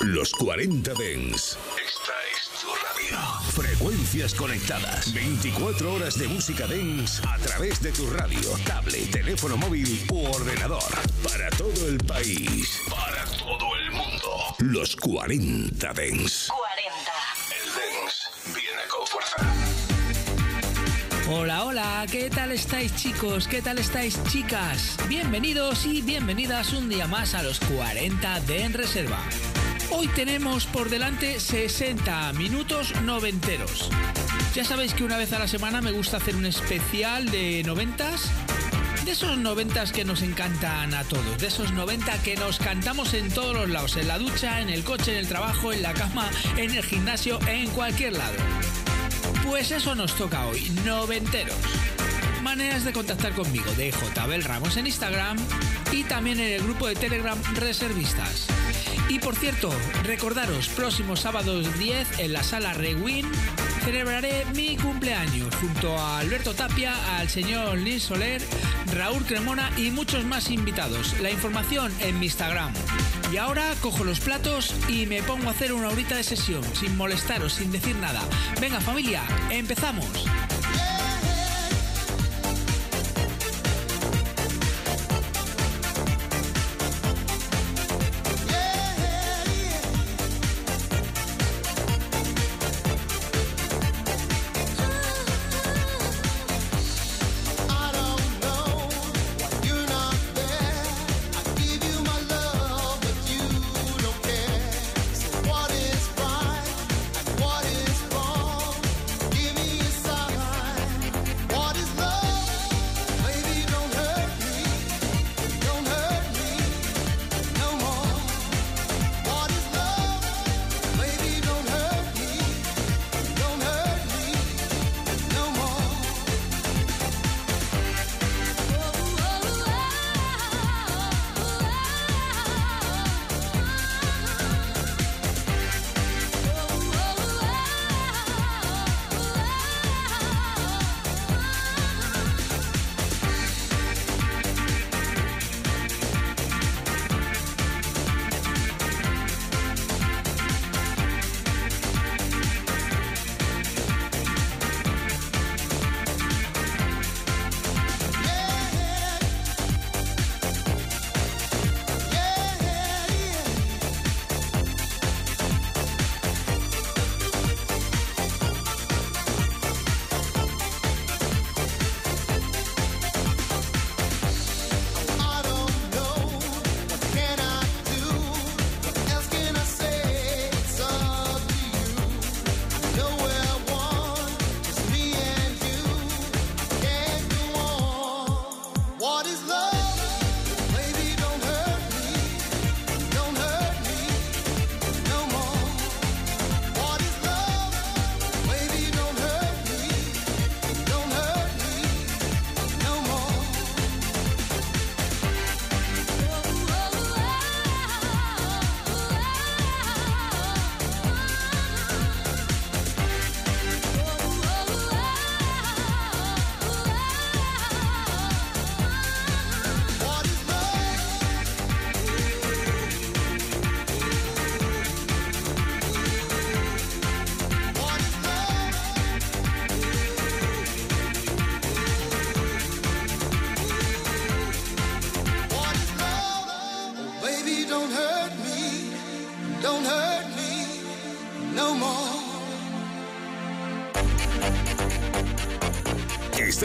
Los 40 Dens. Esta es tu radio. Frecuencias conectadas. 24 horas de música Dens a través de tu radio, tablet, teléfono móvil u ordenador. Para todo el país. Para todo el mundo. Los 40 Dens. 40. El Dens viene con fuerza. Hola, hola, ¿qué tal estáis chicos? ¿Qué tal estáis chicas? Bienvenidos y bienvenidas un día más a los 40 de En Reserva. Hoy tenemos por delante 60 minutos noventeros. Ya sabéis que una vez a la semana me gusta hacer un especial de noventas. De esos noventas que nos encantan a todos, de esos 90 que nos cantamos en todos los lados, en la ducha, en el coche, en el trabajo, en la cama, en el gimnasio, en cualquier lado. Pues eso nos toca hoy, noventeros. Maneras de contactar conmigo de JBel Ramos en Instagram y también en el grupo de Telegram Reservistas. Y por cierto, recordaros, próximo sábado 10 en la sala Rewin celebraré mi cumpleaños junto a Alberto Tapia, al señor Luis Soler, Raúl Cremona y muchos más invitados. La información en mi Instagram. Y ahora cojo los platos y me pongo a hacer una horita de sesión, sin molestaros, sin decir nada. Venga familia, empezamos.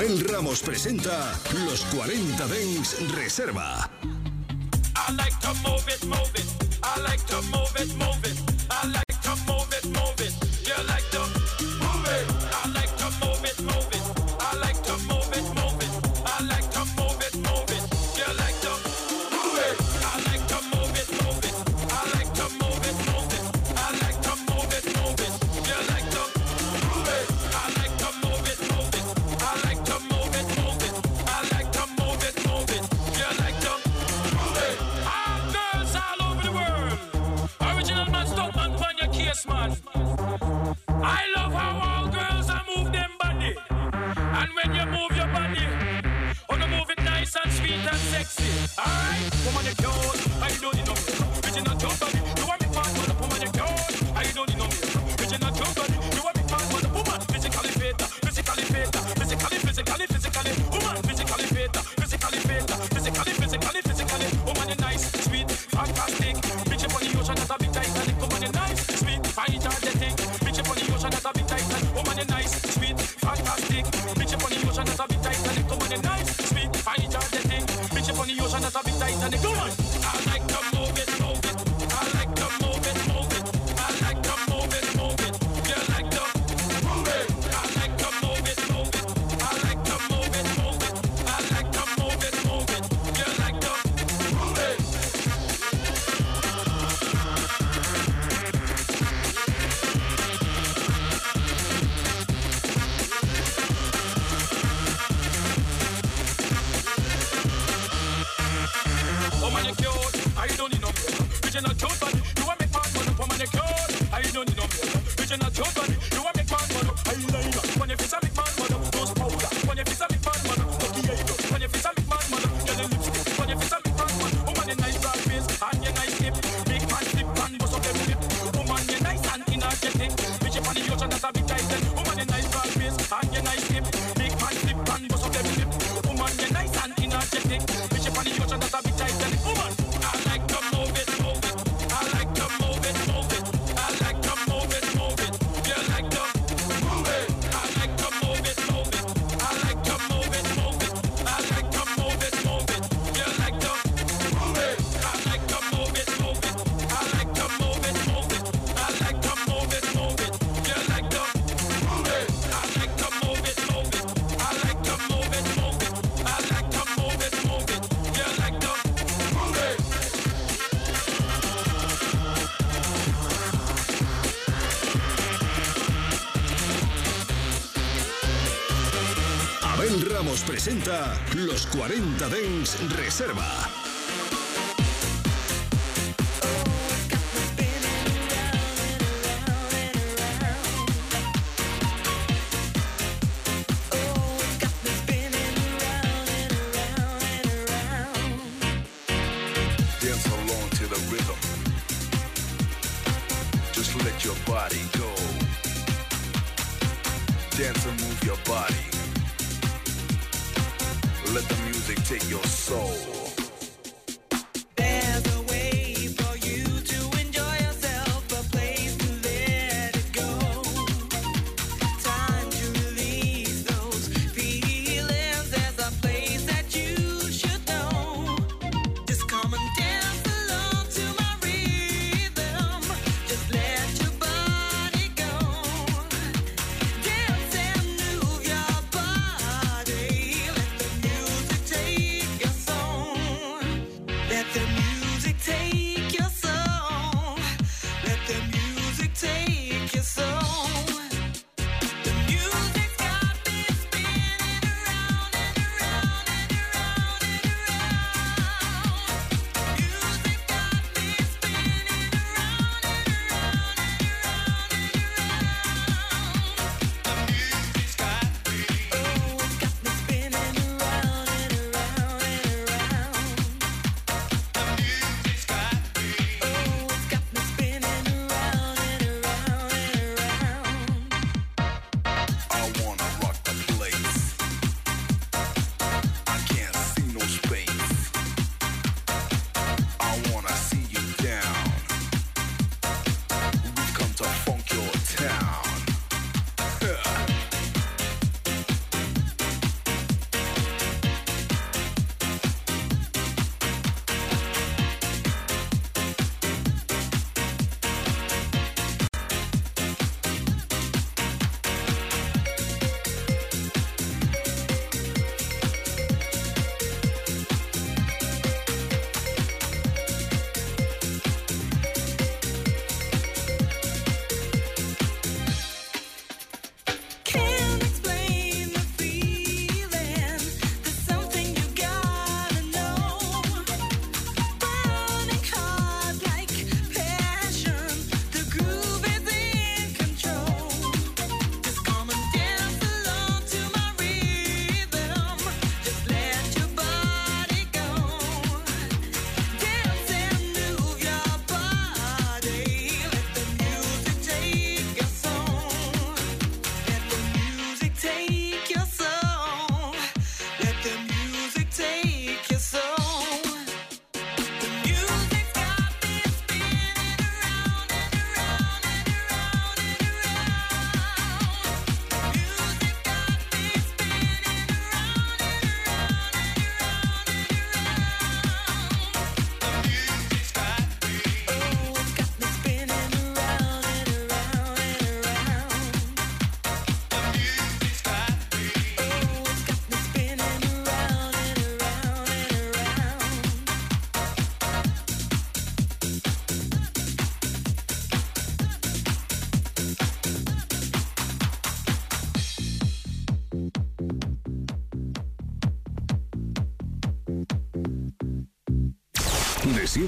Abel Ramos presenta Los 40 Dens Reserva. presenta Los 40 Dens Reserva. Dance and move your body. Let the music take your soul.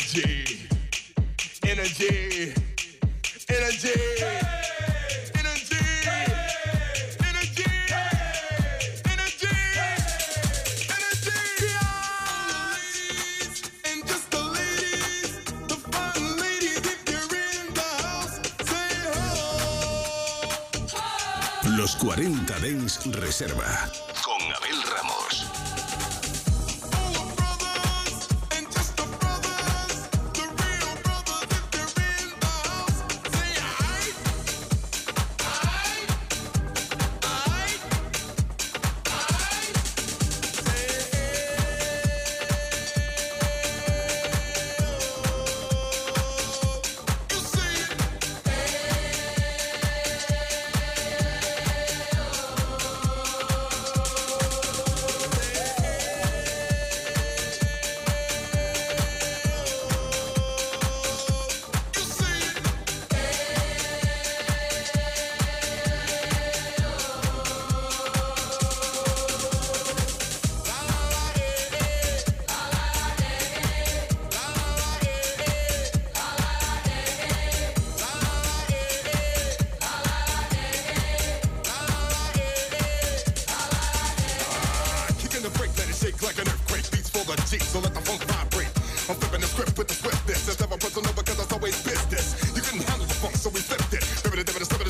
energy, energy, energy. energy. Los 40 Dens Reserva. it, it, give it, it.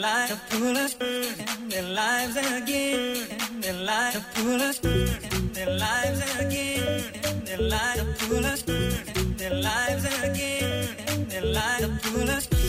light to pull us in their lives again in their light to pull us in their lives again in their light to pull us in their lives again in their light to pull us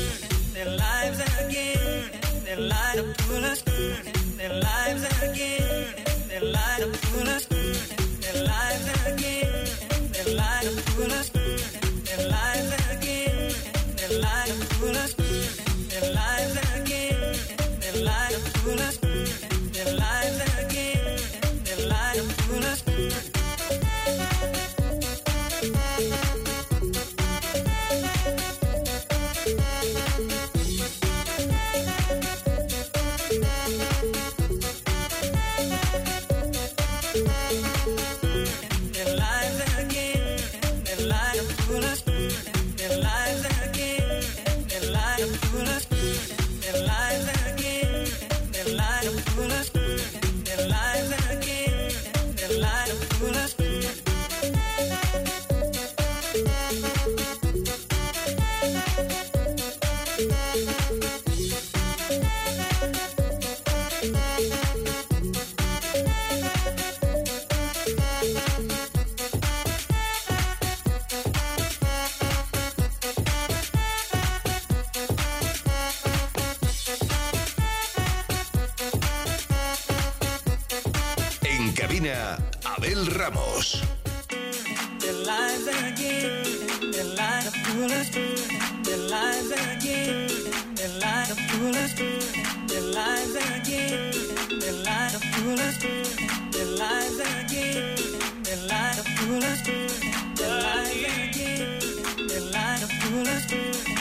lives are foolish, their lives are again, their lives are foolish, their lives are again, their lives are foolish.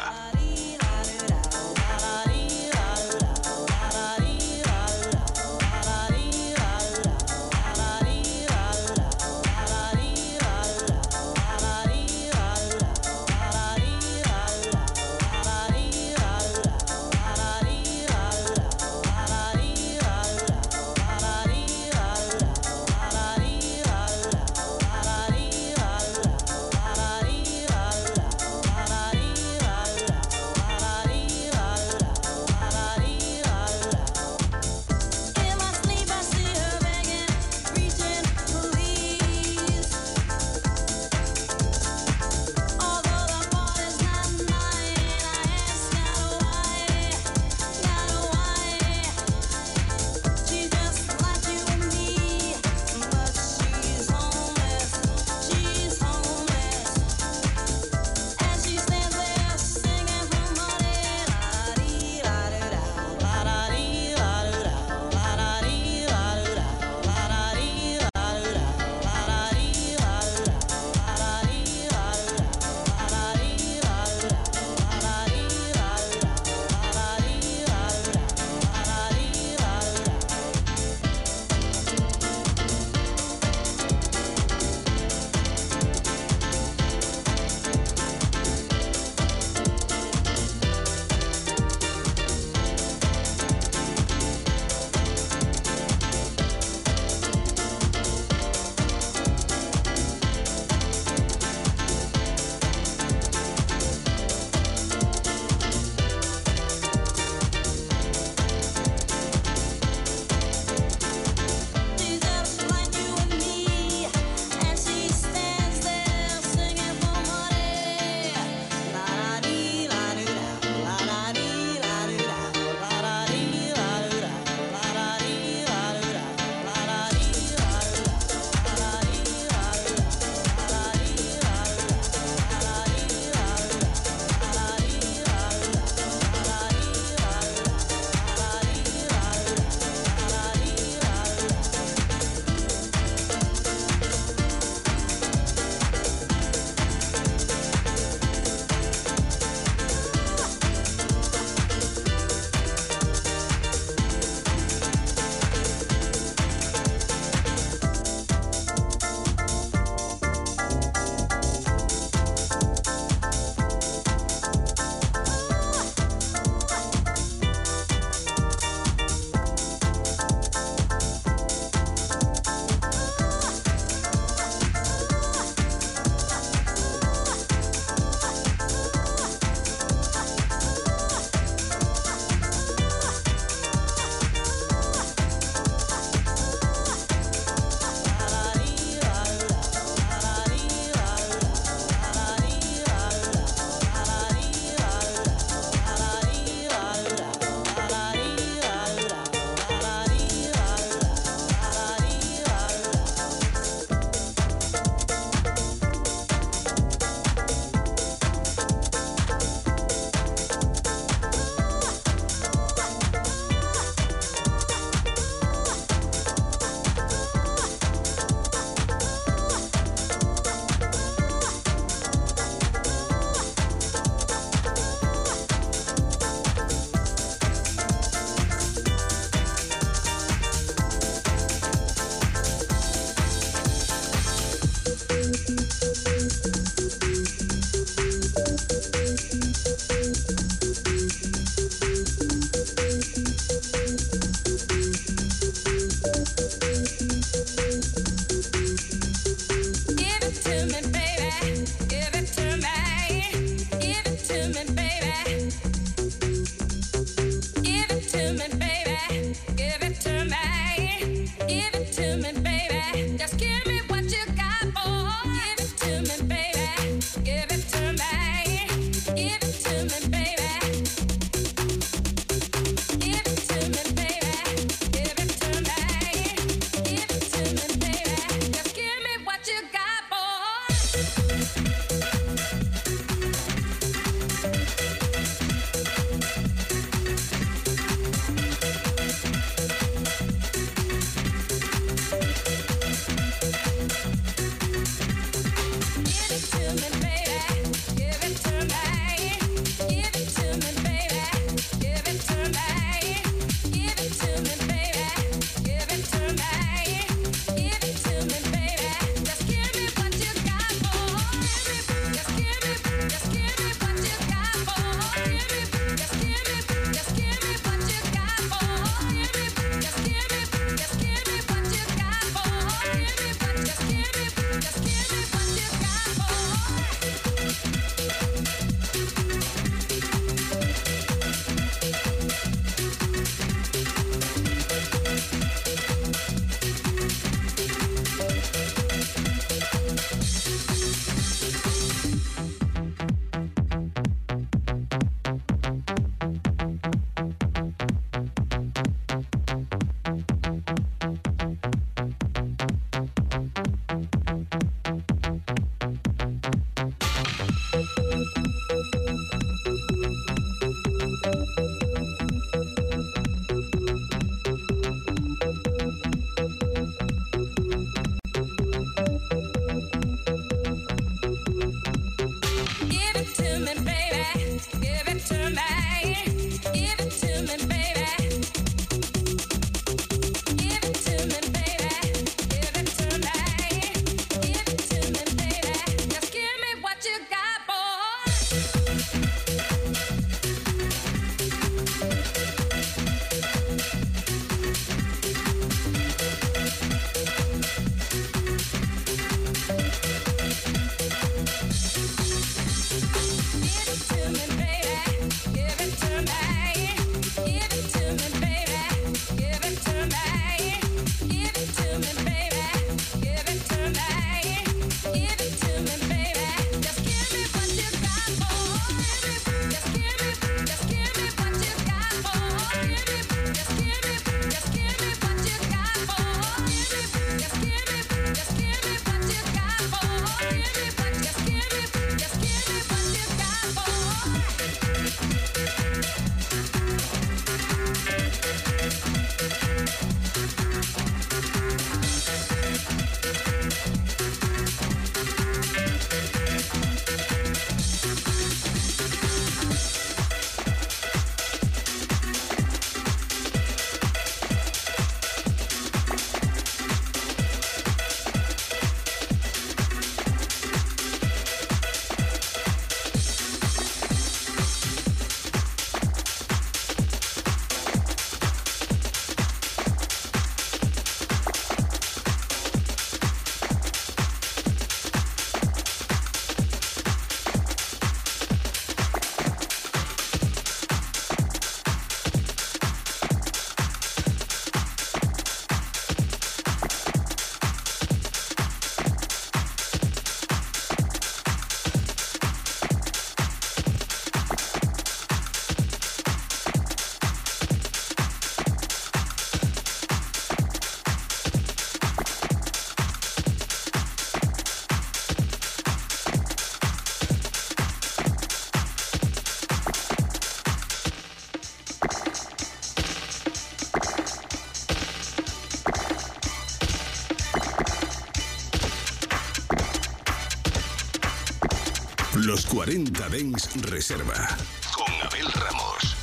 Los 40 Dens Reserva. Con Abel Ramos.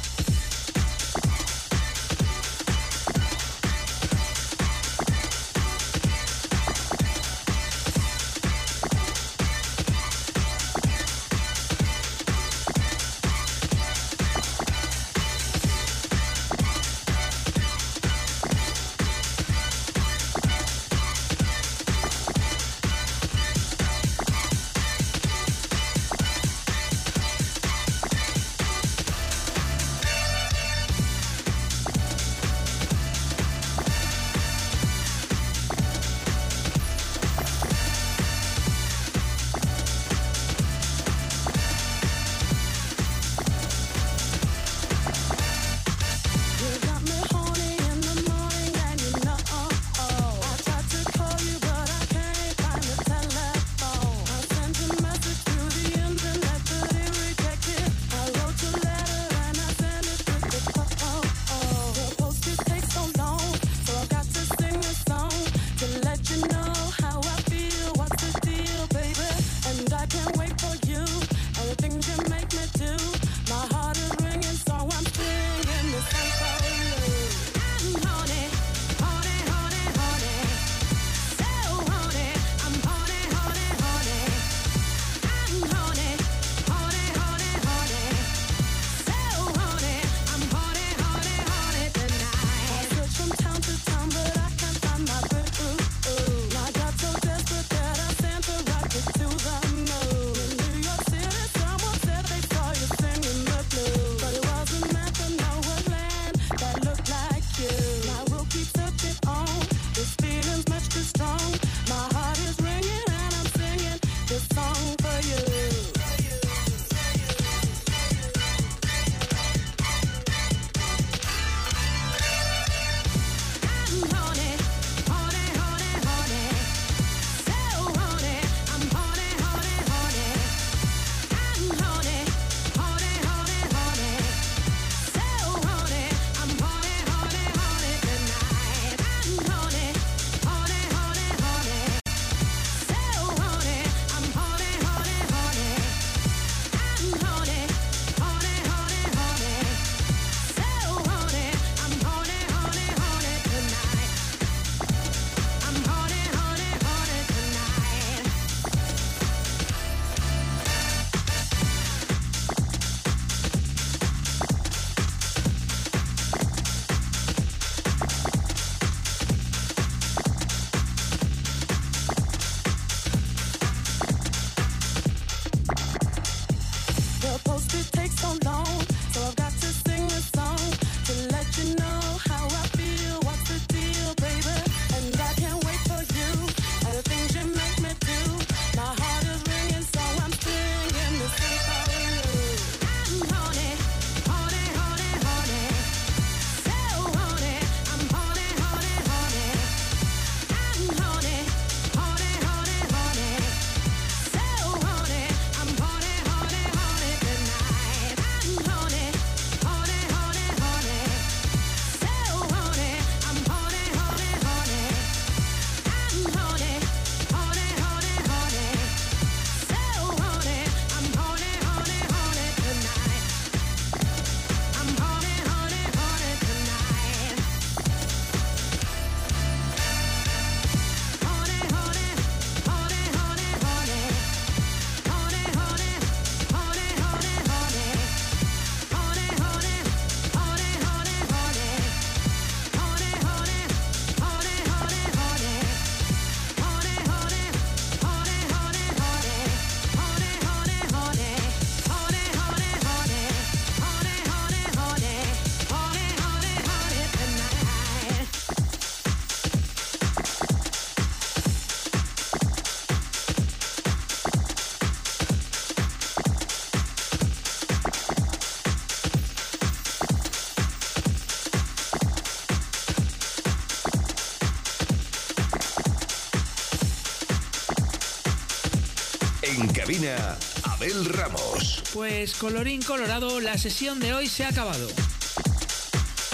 Pues colorín colorado, la sesión de hoy se ha acabado.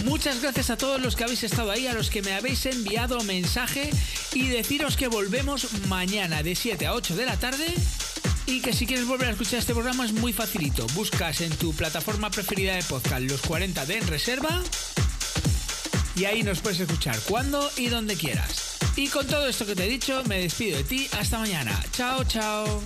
Muchas gracias a todos los que habéis estado ahí, a los que me habéis enviado mensaje y deciros que volvemos mañana de 7 a 8 de la tarde Y que si quieres volver a escuchar este programa es muy facilito. Buscas en tu plataforma preferida de podcast los 40 de En Reserva y ahí nos puedes escuchar cuando y donde quieras. Y con todo esto que te he dicho, me despido de ti. Hasta mañana. Chao, chao.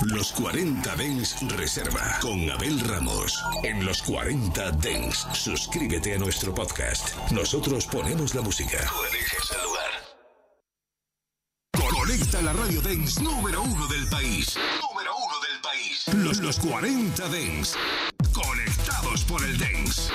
Los 40 Dens Reserva con Abel Ramos. En los 40 Dens, suscríbete a nuestro podcast. Nosotros ponemos la música. Tú eliges el lugar. Conecta la radio Dens número uno del país. Número uno del país. Los, los 40 Dens. Conectados por el Dens.